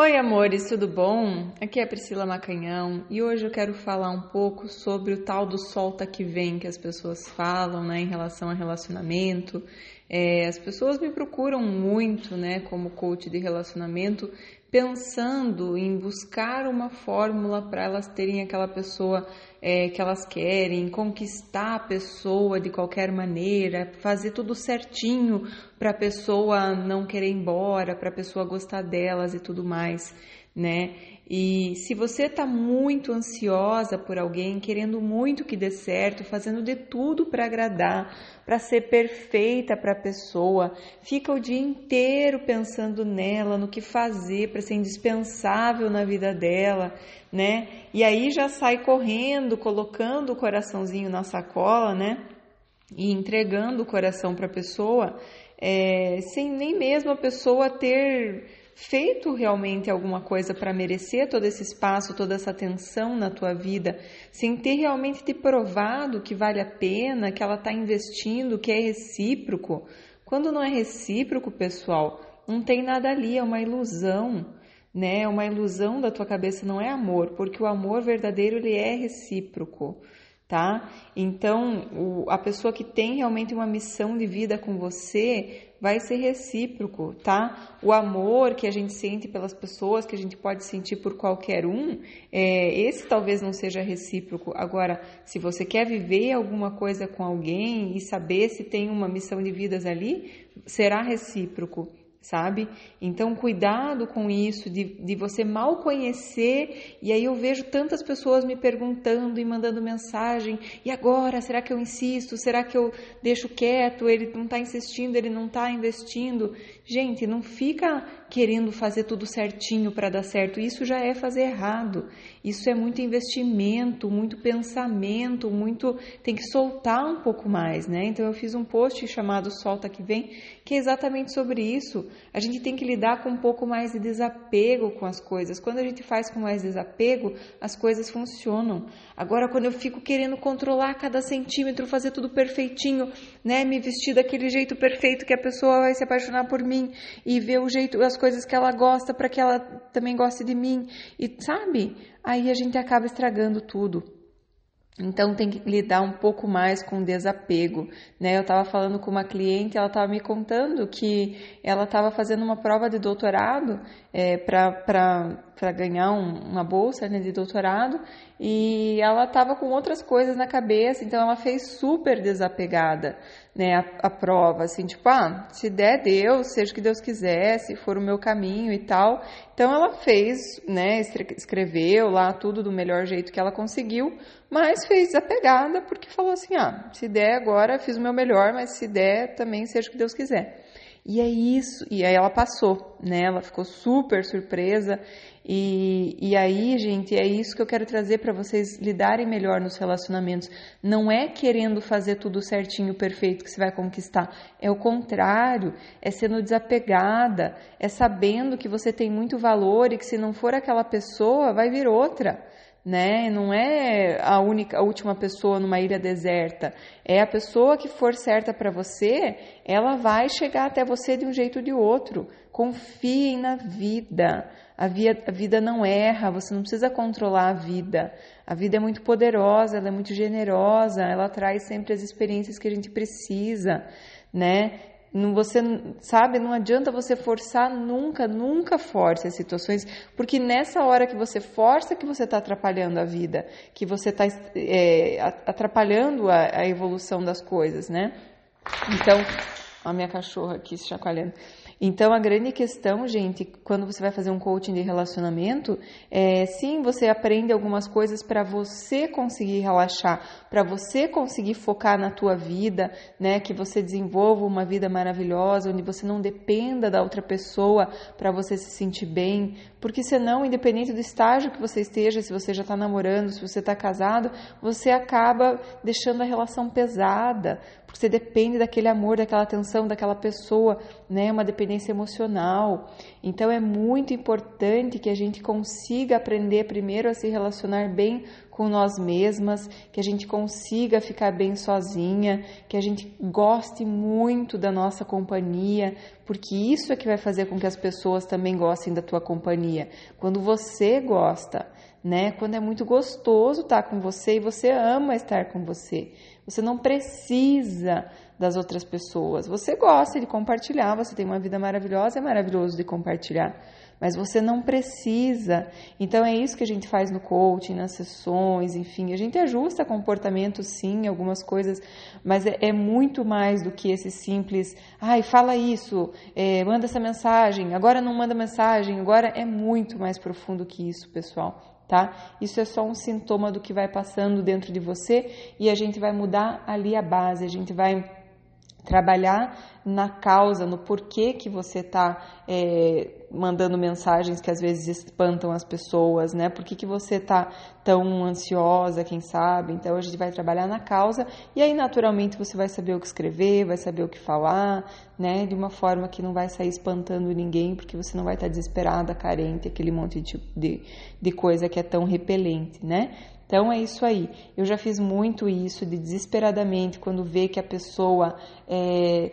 Oi, amores, tudo bom? Aqui é a Priscila Macanhão e hoje eu quero falar um pouco sobre o tal do solta que vem que as pessoas falam, né, em relação a relacionamento. É, as pessoas me procuram muito, né, como coach de relacionamento, pensando em buscar uma fórmula para elas terem aquela pessoa é, que elas querem, conquistar a pessoa de qualquer maneira, fazer tudo certinho para a pessoa não querer ir embora, para a pessoa gostar delas e tudo mais, né? E se você está muito ansiosa por alguém, querendo muito que dê certo, fazendo de tudo para agradar, para ser perfeita para a pessoa, fica o dia inteiro pensando nela, no que fazer para ser indispensável na vida dela, né? E aí já sai correndo, colocando o coraçãozinho na sacola, né? E entregando o coração para a pessoa, é, sem nem mesmo a pessoa ter feito realmente alguma coisa para merecer todo esse espaço, toda essa atenção na tua vida, sem ter realmente te provado que vale a pena, que ela está investindo, que é recíproco. Quando não é recíproco, pessoal, não tem nada ali, é uma ilusão, né? É uma ilusão da tua cabeça, não é amor, porque o amor verdadeiro ele é recíproco tá? Então, o, a pessoa que tem realmente uma missão de vida com você vai ser recíproco, tá? O amor que a gente sente pelas pessoas, que a gente pode sentir por qualquer um, é, esse talvez não seja recíproco. Agora, se você quer viver alguma coisa com alguém e saber se tem uma missão de vidas ali, será recíproco sabe? Então, cuidado com isso, de, de você mal conhecer. E aí eu vejo tantas pessoas me perguntando e mandando mensagem: e agora? Será que eu insisto? Será que eu deixo quieto? Ele não está insistindo, ele não está investindo. Gente, não fica querendo fazer tudo certinho para dar certo. Isso já é fazer errado. Isso é muito investimento, muito pensamento, muito. Tem que soltar um pouco mais, né? Então, eu fiz um post chamado Solta que Vem, que é exatamente sobre isso a gente tem que lidar com um pouco mais de desapego com as coisas. Quando a gente faz com mais desapego, as coisas funcionam. Agora, quando eu fico querendo controlar cada centímetro, fazer tudo perfeitinho, né, me vestir daquele jeito perfeito que a pessoa vai se apaixonar por mim e ver o jeito, as coisas que ela gosta para que ela também goste de mim, e sabe? Aí a gente acaba estragando tudo. Então tem que lidar um pouco mais com desapego, né? Eu estava falando com uma cliente, ela estava me contando que ela estava fazendo uma prova de doutorado é, para ganhar um, uma bolsa né, de doutorado e ela estava com outras coisas na cabeça, então ela fez super desapegada né, a, a, prova, assim, tipo, ah, se der Deus, seja o que Deus quiser, se for o meu caminho e tal. Então ela fez, né, escreveu lá tudo do melhor jeito que ela conseguiu, mas fez desapegada porque falou assim, ah, se der agora, fiz o meu melhor, mas se der também seja o que Deus quiser. E é isso. E aí ela passou, né? Ela ficou super surpresa. E, e aí, gente, é isso que eu quero trazer para vocês lidarem melhor nos relacionamentos. Não é querendo fazer tudo certinho, perfeito que você vai conquistar. É o contrário. É sendo desapegada. É sabendo que você tem muito valor e que se não for aquela pessoa, vai vir outra né? Não é a única, a última pessoa numa ilha deserta. É a pessoa que for certa para você, ela vai chegar até você de um jeito ou de outro. Confiem na vida. A, via, a vida não erra, você não precisa controlar a vida. A vida é muito poderosa, ela é muito generosa, ela traz sempre as experiências que a gente precisa, né? Não, você sabe, não adianta você forçar nunca, nunca force as situações, porque nessa hora que você força que você está atrapalhando a vida, que você está é, atrapalhando a, a evolução das coisas, né? Então, a minha cachorra aqui se chacoalhando. Então, a grande questão, gente, quando você vai fazer um coaching de relacionamento, é sim, você aprende algumas coisas para você conseguir relaxar, para você conseguir focar na tua vida, né? Que você desenvolva uma vida maravilhosa, onde você não dependa da outra pessoa para você se sentir bem, porque senão, independente do estágio que você esteja, se você já está namorando, se você está casado, você acaba deixando a relação pesada, porque você depende daquele amor, daquela atenção, daquela pessoa, né? Uma dependência emocional. Então é muito importante que a gente consiga aprender primeiro a se relacionar bem com nós mesmas, que a gente consiga ficar bem sozinha, que a gente goste muito da nossa companhia, porque isso é que vai fazer com que as pessoas também gostem da tua companhia. Quando você gosta, né? Quando é muito gostoso estar com você e você ama estar com você. Você não precisa das outras pessoas. Você gosta de compartilhar, você tem uma vida maravilhosa, é maravilhoso de compartilhar mas você não precisa. Então é isso que a gente faz no coaching, nas sessões, enfim, a gente ajusta comportamento sim, algumas coisas, mas é, é muito mais do que esse simples, ai, fala isso, é, manda essa mensagem, agora não manda mensagem, agora é muito mais profundo que isso, pessoal. Tá? Isso é só um sintoma do que vai passando dentro de você e a gente vai mudar ali a base, a gente vai trabalhar na causa, no porquê que você está é, mandando mensagens que às vezes espantam as pessoas, né? Por que, que você está tão ansiosa, quem sabe? Então a gente vai trabalhar na causa e aí naturalmente você vai saber o que escrever, vai saber o que falar, né? De uma forma que não vai sair espantando ninguém, porque você não vai estar tá desesperada, carente, aquele monte de, de, de coisa que é tão repelente, né? Então é isso aí. Eu já fiz muito isso de desesperadamente quando vê que a pessoa é,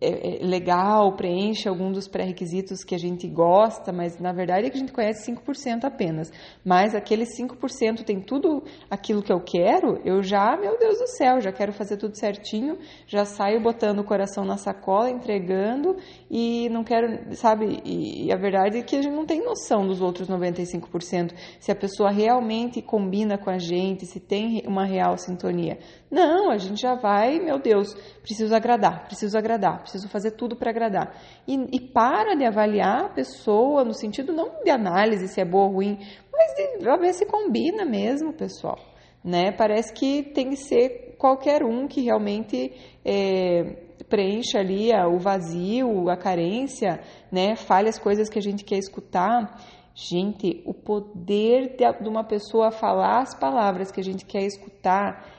é, é legal, preenche algum dos pré-requisitos que a gente gosta, mas na verdade é que a gente conhece 5% apenas. Mas aquele 5% tem tudo aquilo que eu quero, eu já, meu Deus do céu, já quero fazer tudo certinho, já saio botando o coração na sacola, entregando e não quero, sabe? E, a verdade é que a gente não tem noção dos outros 95%, se a pessoa realmente combina com a gente, se tem uma real sintonia. Não, a gente já vai, meu Deus, preciso agradar, preciso agradar, preciso fazer tudo para agradar. E, e, para de avaliar a pessoa no sentido não de análise se é boa ou ruim, mas de ver se combina mesmo, pessoal. Né? Parece que tem que ser qualquer um que realmente é, preencha ali o vazio, a carência, né? fale as coisas que a gente quer escutar. Gente, o poder de uma pessoa falar as palavras que a gente quer escutar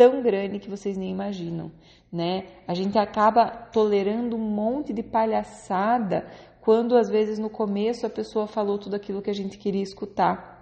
tão grande que vocês nem imaginam, né? A gente acaba tolerando um monte de palhaçada quando às vezes no começo a pessoa falou tudo aquilo que a gente queria escutar.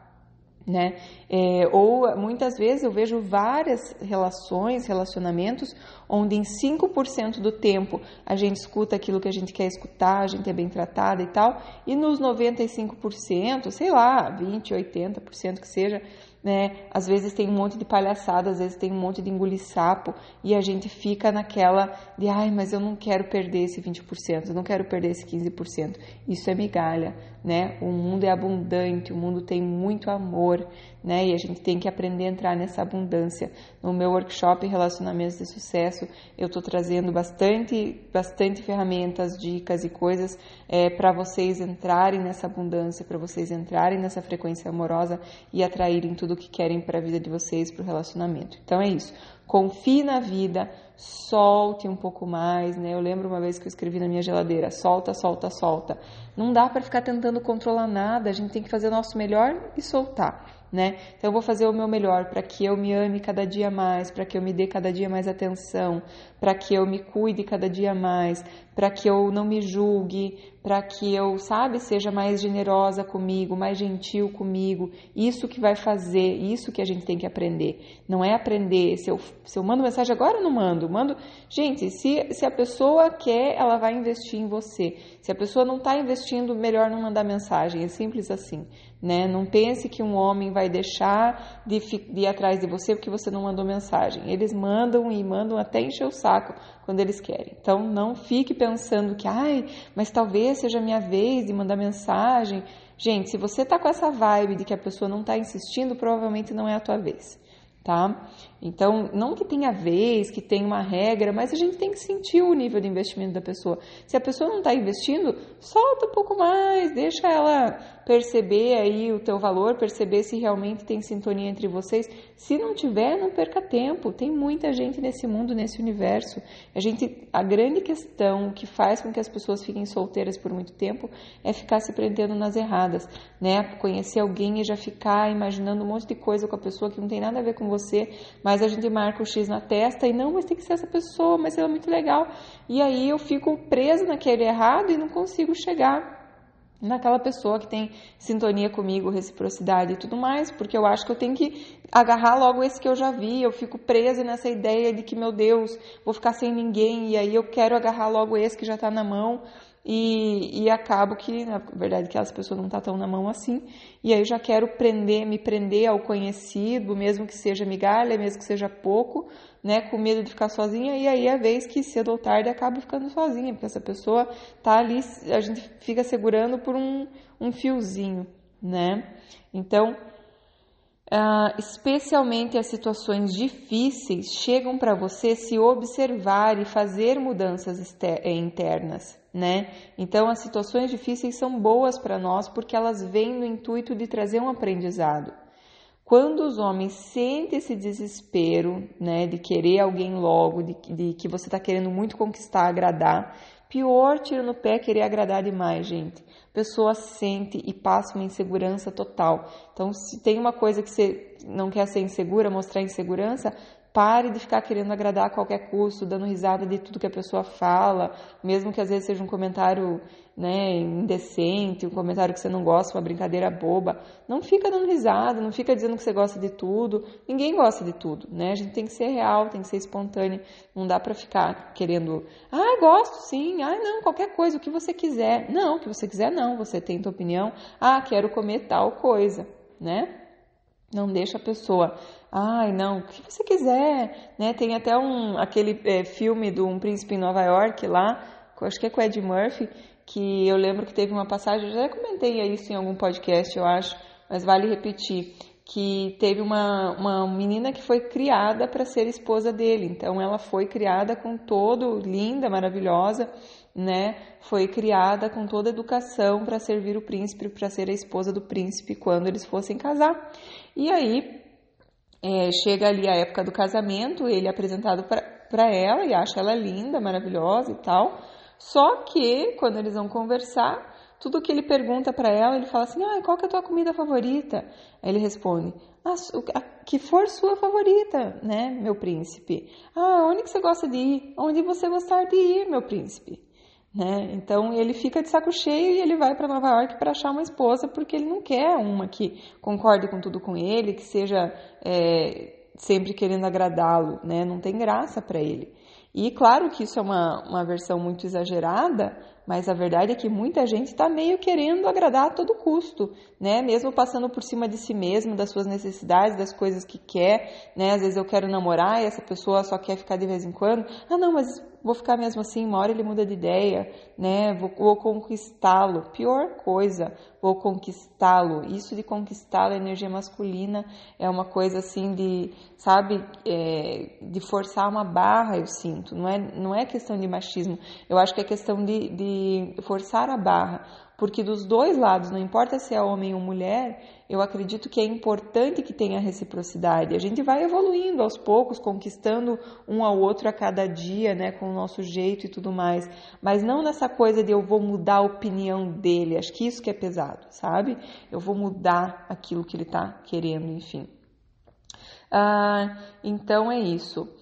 Né? É, ou muitas vezes eu vejo várias relações, relacionamentos, onde em 5% do tempo a gente escuta aquilo que a gente quer escutar, a gente é bem tratada e tal, e nos 95%, sei lá, 20, 80% que seja, né? Às vezes tem um monte de palhaçada, às vezes tem um monte de engolir sapo e a gente fica naquela de, ai, mas eu não quero perder esse 20%, eu não quero perder esse 15%. Isso é migalha, né? O mundo é abundante, o mundo tem muito amor, né? E a gente tem que aprender a entrar nessa abundância. No meu workshop Relacionamentos de Sucesso, eu estou trazendo bastante, bastante ferramentas, dicas e coisas é, para vocês entrarem nessa abundância, para vocês entrarem nessa frequência amorosa e atraírem tudo o que querem para a vida de vocês, para o relacionamento. Então é isso. Confie na vida, solte um pouco mais, né? Eu lembro uma vez que eu escrevi na minha geladeira: solta, solta, solta. Não dá para ficar tentando controlar nada, a gente tem que fazer o nosso melhor e soltar né? Então eu vou fazer o meu melhor para que eu me ame cada dia mais, para que eu me dê cada dia mais atenção, para que eu me cuide cada dia mais, para que eu não me julgue, para que eu, sabe, seja mais generosa comigo, mais gentil comigo. Isso que vai fazer, isso que a gente tem que aprender. Não é aprender se eu, se eu mando mensagem agora, eu não mando. Mando. Gente, se, se a pessoa quer, ela vai investir em você. Se a pessoa não está investindo, melhor não mandar mensagem. É simples assim. Né? Não pense que um homem vai deixar de, de ir atrás de você porque você não mandou mensagem. Eles mandam e mandam até encher o saco quando eles querem. Então não fique pensando que, ai, mas talvez seja minha vez de mandar mensagem. Gente, se você tá com essa vibe de que a pessoa não está insistindo, provavelmente não é a tua vez tá? Então, não que tenha vez, que tenha uma regra, mas a gente tem que sentir o nível de investimento da pessoa. Se a pessoa não está investindo, solta um pouco mais, deixa ela perceber aí o teu valor, perceber se realmente tem sintonia entre vocês. Se não tiver, não perca tempo. Tem muita gente nesse mundo, nesse universo. A gente, a grande questão que faz com que as pessoas fiquem solteiras por muito tempo é ficar se prendendo nas erradas, né? Conhecer alguém e já ficar imaginando um monte de coisa com a pessoa que não tem nada a ver com você mas a gente marca o X na testa e não, mas tem que ser essa pessoa, mas ela é muito legal. E aí eu fico presa naquele errado e não consigo chegar naquela pessoa que tem sintonia comigo, reciprocidade e tudo mais, porque eu acho que eu tenho que agarrar logo esse que eu já vi, eu fico presa nessa ideia de que, meu Deus, vou ficar sem ninguém, e aí eu quero agarrar logo esse que já está na mão, e, e acabo que, na verdade, aquelas pessoas não estão tá tão na mão assim, e aí eu já quero prender, me prender ao conhecido, mesmo que seja migalha, mesmo que seja pouco, né, com medo de ficar sozinha, e aí é a vez que cedo ou tarde acaba ficando sozinha, porque essa pessoa tá ali, a gente fica segurando por um, um fiozinho, né? Então, uh, especialmente as situações difíceis chegam para você se observar e fazer mudanças internas, né? Então, as situações difíceis são boas para nós porque elas vêm no intuito de trazer um aprendizado. Quando os homens sentem esse desespero, né, de querer alguém logo, de, de que você está querendo muito conquistar, agradar, pior tiro no pé é querer agradar demais, gente. A pessoa sente e passa uma insegurança total. Então, se tem uma coisa que você não quer ser insegura, mostrar insegurança, Pare de ficar querendo agradar a qualquer custo, dando risada de tudo que a pessoa fala, mesmo que às vezes seja um comentário né, indecente, um comentário que você não gosta, uma brincadeira boba. Não fica dando risada, não fica dizendo que você gosta de tudo. Ninguém gosta de tudo, né? A gente tem que ser real, tem que ser espontâneo. Não dá para ficar querendo, ah, gosto sim, ah, não, qualquer coisa, o que você quiser. Não, o que você quiser não, você tem tua opinião. Ah, quero comer tal coisa, né? Não deixa a pessoa Ai, não, o que você quiser, né? Tem até um aquele é, filme do Um Príncipe em Nova York lá, acho que é com Ed Murphy, que eu lembro que teve uma passagem, eu já comentei isso em algum podcast, eu acho, mas vale repetir, que teve uma, uma menina que foi criada para ser esposa dele. Então ela foi criada com todo linda, maravilhosa, né? Foi criada com toda educação para servir o príncipe, para ser a esposa do príncipe quando eles fossem casar. E aí é, chega ali a época do casamento, ele é apresentado para ela e acha ela linda, maravilhosa e tal. Só que quando eles vão conversar, tudo que ele pergunta para ela, ele fala assim: ah, qual que é a tua comida favorita? Aí ele responde: a, a, que for sua favorita, né, meu príncipe? Ah, onde que você gosta de ir? Onde você gostar de ir, meu príncipe? Né? Então ele fica de saco cheio e ele vai para Nova York para achar uma esposa porque ele não quer uma que concorde com tudo com ele, que seja é, sempre querendo agradá-lo, né? Não tem graça para ele. E claro que isso é uma, uma versão muito exagerada, mas a verdade é que muita gente está meio querendo agradar a todo custo, né? Mesmo passando por cima de si mesmo, das suas necessidades, das coisas que quer, né? Às vezes eu quero namorar e essa pessoa só quer ficar de vez em quando. Ah, não, mas vou ficar mesmo assim, uma hora ele muda de ideia, né? Vou, vou conquistá-lo. Pior coisa, vou conquistá-lo. Isso de conquistá-lo, a energia masculina, é uma coisa assim de, sabe, é, de forçar uma barra, eu sinto. Não é, não é questão de machismo, eu acho que é questão de, de forçar a barra, porque dos dois lados, não importa se é homem ou mulher, eu acredito que é importante que tenha reciprocidade. A gente vai evoluindo aos poucos, conquistando um ao outro a cada dia, né, com o nosso jeito e tudo mais, mas não nessa coisa de eu vou mudar a opinião dele. Acho que isso que é pesado, sabe? Eu vou mudar aquilo que ele está querendo, enfim. Ah, então é isso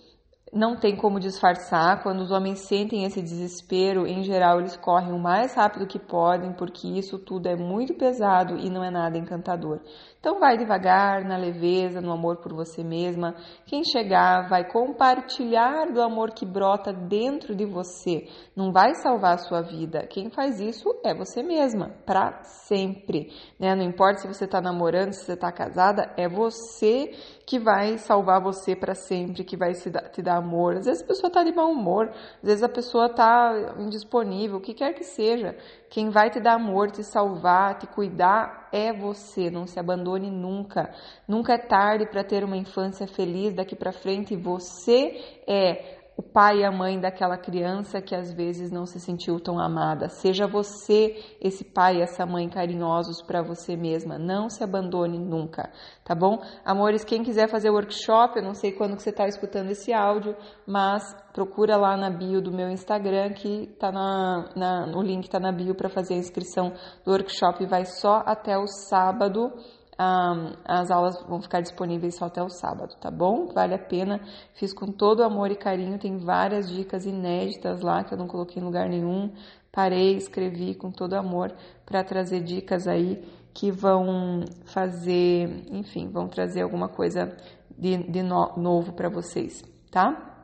não tem como disfarçar. Quando os homens sentem esse desespero, em geral eles correm o mais rápido que podem, porque isso tudo é muito pesado e não é nada encantador. Então vai devagar, na leveza, no amor por você mesma. Quem chegar vai compartilhar do amor que brota dentro de você. Não vai salvar a sua vida. Quem faz isso é você mesma, para sempre. Né? Não importa se você está namorando, se você está casada, é você que vai salvar você para sempre, que vai te dar amor. Às vezes a pessoa está de mau humor, às vezes a pessoa está indisponível, o que quer que seja. Quem vai te dar amor, te salvar, te cuidar é você. Não se abandone nunca. Nunca é tarde para ter uma infância feliz daqui para frente. Você é o pai e a mãe daquela criança que às vezes não se sentiu tão amada. Seja você esse pai e essa mãe carinhosos para você mesma. Não se abandone nunca, tá bom? Amores, quem quiser fazer workshop, eu não sei quando que você está escutando esse áudio, mas procura lá na bio do meu Instagram que tá na, na o link está na bio para fazer a inscrição do workshop. Vai só até o sábado um, as aulas vão ficar disponíveis só até o sábado, tá bom? Vale a pena. Fiz com todo amor e carinho. Tem várias dicas inéditas lá que eu não coloquei em lugar nenhum. Parei, escrevi com todo amor para trazer dicas aí que vão fazer, enfim, vão trazer alguma coisa de, de no, novo para vocês, tá?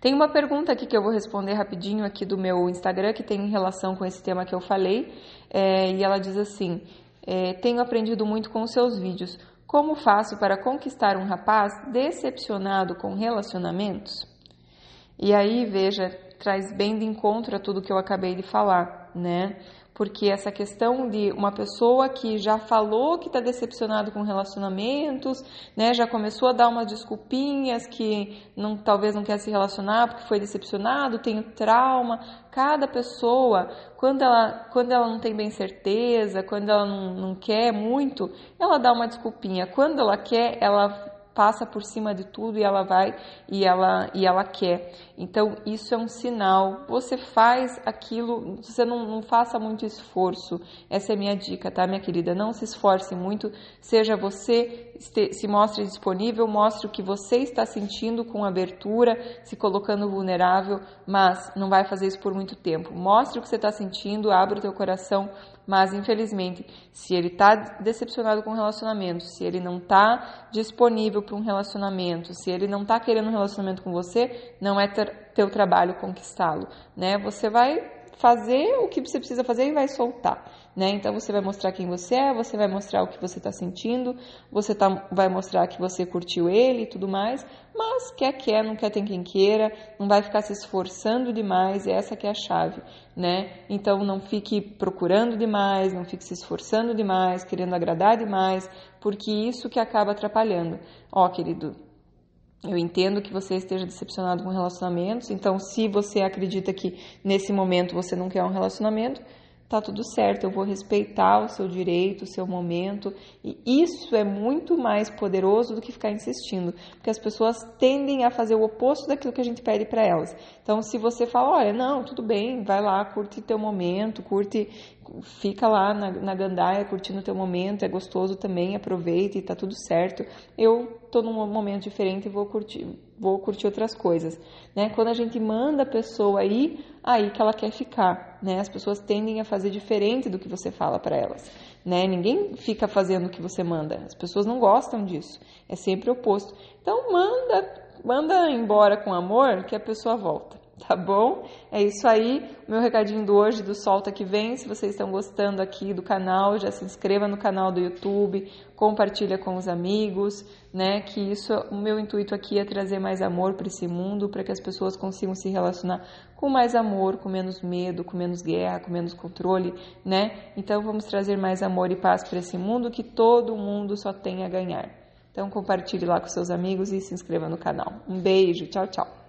Tem uma pergunta aqui que eu vou responder rapidinho aqui do meu Instagram que tem relação com esse tema que eu falei é, e ela diz assim: é, tenho aprendido muito com seus vídeos. Como faço para conquistar um rapaz decepcionado com relacionamentos? E aí, veja, traz bem de encontro a tudo que eu acabei de falar, né? Porque essa questão de uma pessoa que já falou que está decepcionado com relacionamentos, né, já começou a dar umas desculpinhas que não, talvez não quer se relacionar porque foi decepcionado, tem trauma. Cada pessoa, quando ela, quando ela não tem bem certeza, quando ela não, não quer muito, ela dá uma desculpinha. Quando ela quer, ela passa por cima de tudo e ela vai e ela e ela quer. Então isso é um sinal. Você faz aquilo, você não, não faça muito esforço. Essa é minha dica, tá, minha querida? Não se esforce muito. Seja você, se mostre disponível, mostre o que você está sentindo com abertura, se colocando vulnerável, mas não vai fazer isso por muito tempo. Mostre o que você está sentindo, abra o teu coração mas, infelizmente, se ele está decepcionado com o relacionamento, se ele não está disponível para um relacionamento, se ele não está querendo um relacionamento com você, não é ter, teu trabalho conquistá-lo, né? Você vai fazer o que você precisa fazer e vai soltar, né? Então você vai mostrar quem você é, você vai mostrar o que você está sentindo, você tá, vai mostrar que você curtiu ele e tudo mais, mas quer quer, não quer tem quem queira, não vai ficar se esforçando demais, é essa que é a chave, né? Então não fique procurando demais, não fique se esforçando demais, querendo agradar demais, porque isso que acaba atrapalhando. Ó, querido, eu entendo que você esteja decepcionado com relacionamentos, então se você acredita que nesse momento você não quer um relacionamento, tá tudo certo, eu vou respeitar o seu direito, o seu momento, e isso é muito mais poderoso do que ficar insistindo, porque as pessoas tendem a fazer o oposto daquilo que a gente pede para elas. Então, se você fala, olha, não, tudo bem, vai lá, curte teu momento, curte, fica lá na, na gandaia curtindo teu momento, é gostoso também, aproveita e tá tudo certo. Eu tô num momento diferente e vou curtir, vou curtir outras coisas, né? Quando a gente manda a pessoa aí, aí que ela quer ficar, né? As pessoas tendem a fazer diferente do que você fala para elas, né? Ninguém fica fazendo o que você manda. As pessoas não gostam disso. É sempre oposto. Então manda, manda embora com amor que a pessoa volta tá bom? É isso aí, meu recadinho do hoje do Solta que vem. Se vocês estão gostando aqui do canal, já se inscreva no canal do YouTube, compartilha com os amigos, né? Que isso, o meu intuito aqui é trazer mais amor para esse mundo, para que as pessoas consigam se relacionar com mais amor, com menos medo, com menos guerra, com menos controle, né? Então vamos trazer mais amor e paz para esse mundo que todo mundo só tem a ganhar. Então compartilhe lá com seus amigos e se inscreva no canal. Um beijo, tchau, tchau.